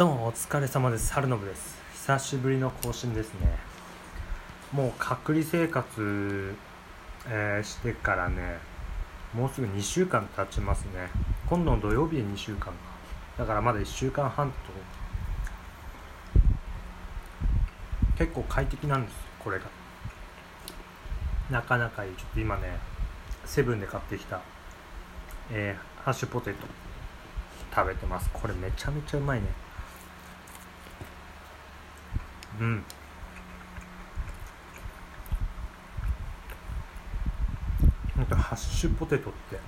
どうもお疲れ様です。春信です久しぶりの更新ですね。もう隔離生活、えーしてからねもうすぐ2週間経ちますね。今度の土曜日で2週間か。だからまだ1週間半と結構快適なんですよこれが。なかなかいい。ちょっと今ねセブンで買ってきた、えーハッシュポテト食べてます。これめちゃめちゃうまいね。うん。ほんとハッシュポテトって。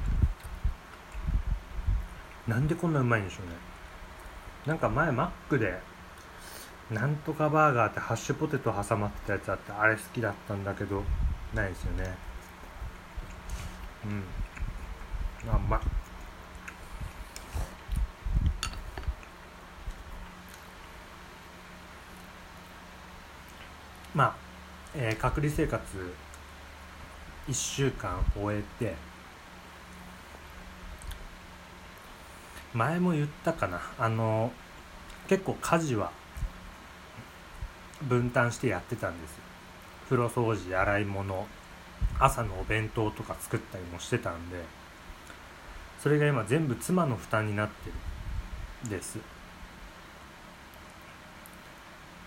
なんでこんなうまいんでしょうね。なんか前マックでなんとかバーガーってハッシュポテト挟まってたやつあってあれ好きだったんだけどないですよね。うん。あうまいまあ、えー隔離生活1週間終えて前も言ったかな。あの結構家事は分担してやってたんです。風呂掃除洗い物朝のお弁当とか作ったりもしてたんでそれが今全部妻の負担になってるです。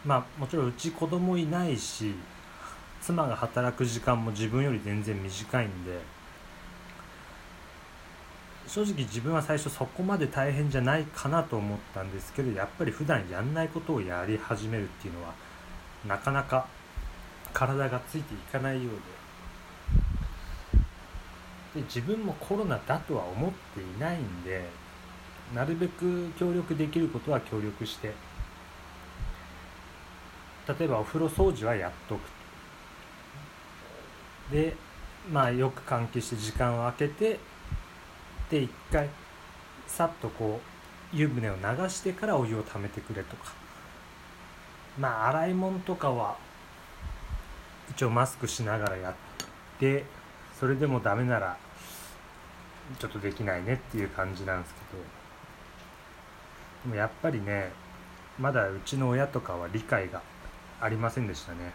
まあもちろんうち子供いないし妻が働く時間も自分より全然短いんで正直自分は最初そこまで大変じゃないかなと思ったんですけどやっぱり普段やんないことをやり始めるっていうのはなかなか体がついていかないようでで自分もコロナだとは思っていないんでなるべく協力できることは協力して例えばお風呂掃除はやっとく。でまあよく換気して時間を空けてで一回さっとこう湯船を流してからお湯をためてくれとか。まあ洗い物とかは一応マスクしながらやってそれでもダメならちょっとできないねっていう感じなんですけど。でもやっぱりねまだうちの親とかは理解がありませんでしたね。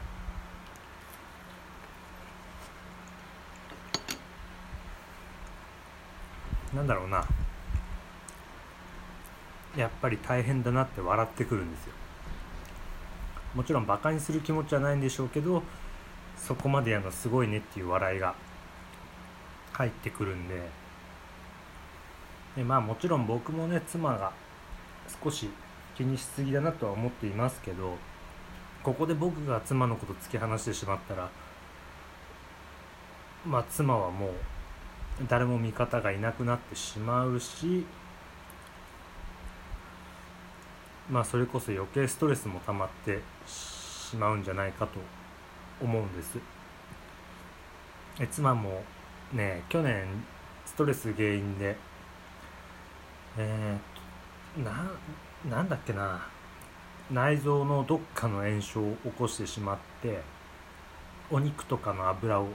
なんだろうな。やっぱり大変だなって笑ってくるんですよ。もちろんバカにする気持ちはないんでしょうけどそこまでやるのすごいねっていう笑いが入ってくるんで。でまあもちろん僕もね妻が少し気にしすぎだなとは思っていますけどここで僕が妻のこと突き放してしまったらまあ妻はもう誰も味方がいなくなってしまうしまあそれこそ余計ストレスも溜まってしまうんじゃないかと思うんです。え妻もね去年ストレス原因でえー、ななんだっけな。内臓のどっかの炎症を起こしてしまってお肉とかの油をこ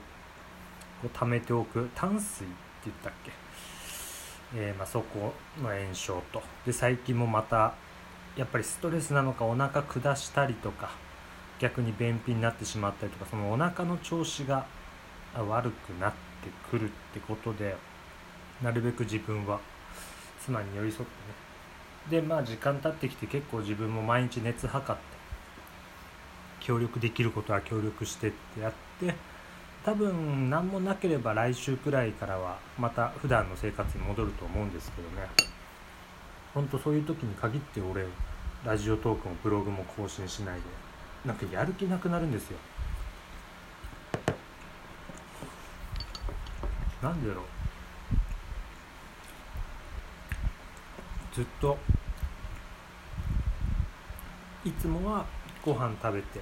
う溜めておく炭水って言ったっけ、えーまあ、そこの炎症と。で最近もまたやっぱりストレスなのかお腹下したりとか逆に便秘になってしまったりとかそのお腹の調子が悪くなってくるってことでなるべく自分は妻に寄り添ってねでまあ時間経ってきて結構自分も毎日熱測って協力できることは協力してってやって多分何もなければ来週くらいからはまた普段の生活に戻ると思うんですけどね。ほんとそういう時に限って俺ラジオトークもブログも更新しないでなんかやる気なくなるんですよ。なんでだろう。ずっといつもはご飯食べて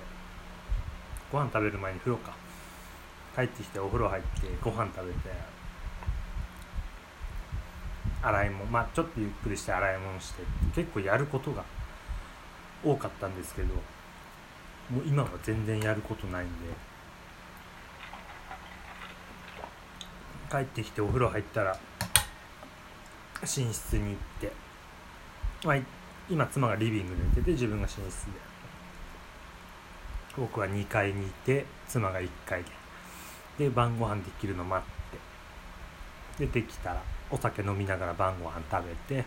ご飯食べる前に風呂か。帰ってきてお風呂入ってご飯食べて洗い物まあちょっとゆっくりして洗い物して結構やることが多かったんですけどもう今は全然やることないんで帰ってきてお風呂入ったら寝室に行ってまあい今妻がリビングで寝てて自分が寝室で。僕は2階にいて妻が1階で。で晩ご飯できるの待って。でできたらお酒飲みながら晩ご飯食べて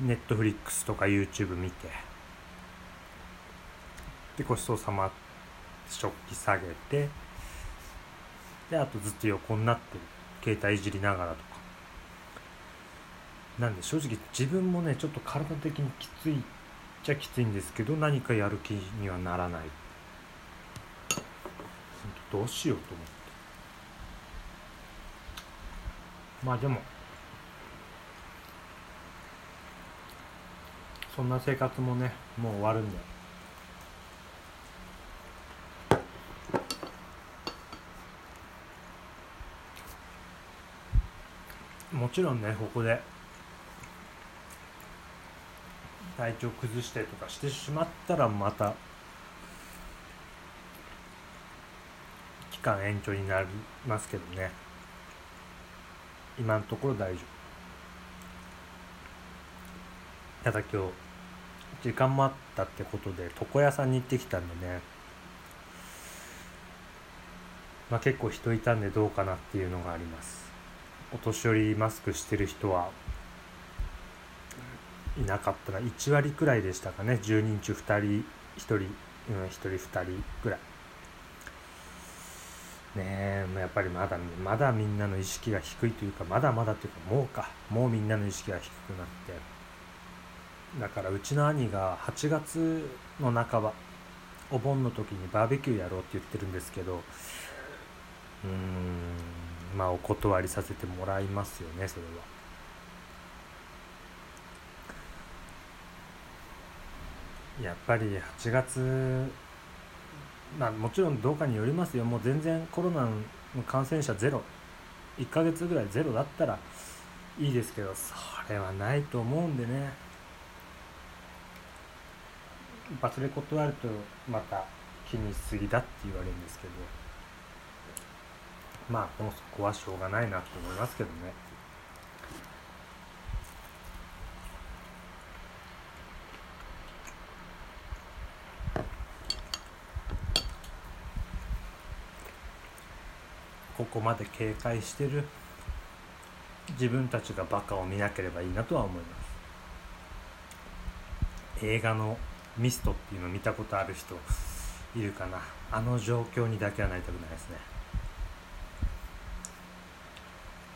ネットフリックスとか YouTube 見て。でごちそうさま食器下げて。であとずっと横になってる。携帯いじりながらとか。なんで正直自分もねちょっと体的にきついっちゃきついんですけど何かやる気にはならない。どうしようと思って。まあでもそんな生活もねもう終わるんで。もちろんねここで体調崩してとかしてしまったらまた期間延長になりますけどね。今のところ大丈夫。ただ今日時間もあったってことで床屋さんに行ってきたんでね。まあ結構人いたんでどうかなっていうのがあります。お年寄りマスクしてる人はいなかったら1割くらいでしたかね。10人中2人1人、うん、1人2人くらい。ねえやっぱりまだまだみんなの意識が低いというかまだまだというかもうか。もうみんなの意識が低くなって。だからうちの兄が8月の半ばお盆の時にバーベキューやろうって言ってるんですけどうーんまあお断りさせてもらいますよねそれは。やっぱり8月まあもちろんどうかによりますよ。もう全然コロナの感染者ゼロ。1ヶ月ぐらいゼロだったらいいですけどそれはないと思うんでね。やっぱそれ断るとまた気にしすぎだって言われるんですけど。まあもうそこはしょうがないなと思いますけどね。ここまで警戒してる自分たちがバカを見なければいいなとは思います。映画のミストっていうの見たことある人いるかな？あの状況にだけはなりたくないですね。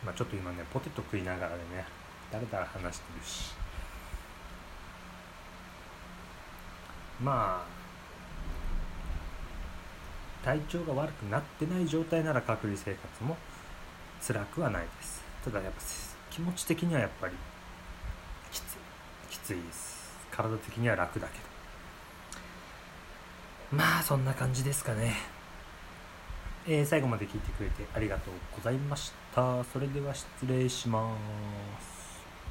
まあ、ちょっと今ねポテト食いながらでねだらだら話してるし。まあ体調が悪くなってない状態なら隔離生活も辛くはないですただやっぱ気持ち的にはやっぱりきついきついです体的には楽だけどまあそんな感じですかねえー、最後まで聞いてくれてありがとうございました。それでは失礼します。